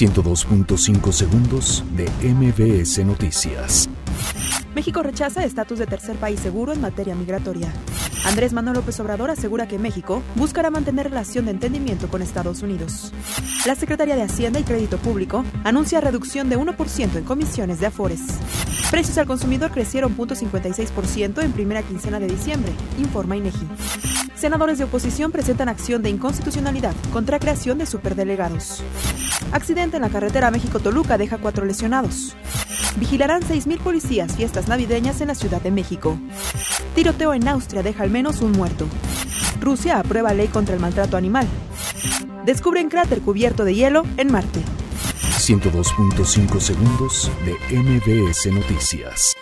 102.5 segundos de MBS Noticias. México rechaza estatus de tercer país seguro en materia migratoria. Andrés Manuel López Obrador asegura que México buscará mantener relación de entendimiento con Estados Unidos. La Secretaría de Hacienda y Crédito Público anuncia reducción de 1% en comisiones de Afores. Precios al consumidor crecieron 0.56% en primera quincena de diciembre, informa INEGI. Senadores de oposición presentan acción de inconstitucionalidad contra creación de superdelegados. Accidente en la carretera México-Toluca deja cuatro lesionados. Vigilarán 6.000 policías fiestas navideñas en la Ciudad de México. Tiroteo en Austria deja al menos un muerto. Rusia aprueba ley contra el maltrato animal. Descubren cráter cubierto de hielo en Marte. 102.5 segundos de MBS Noticias.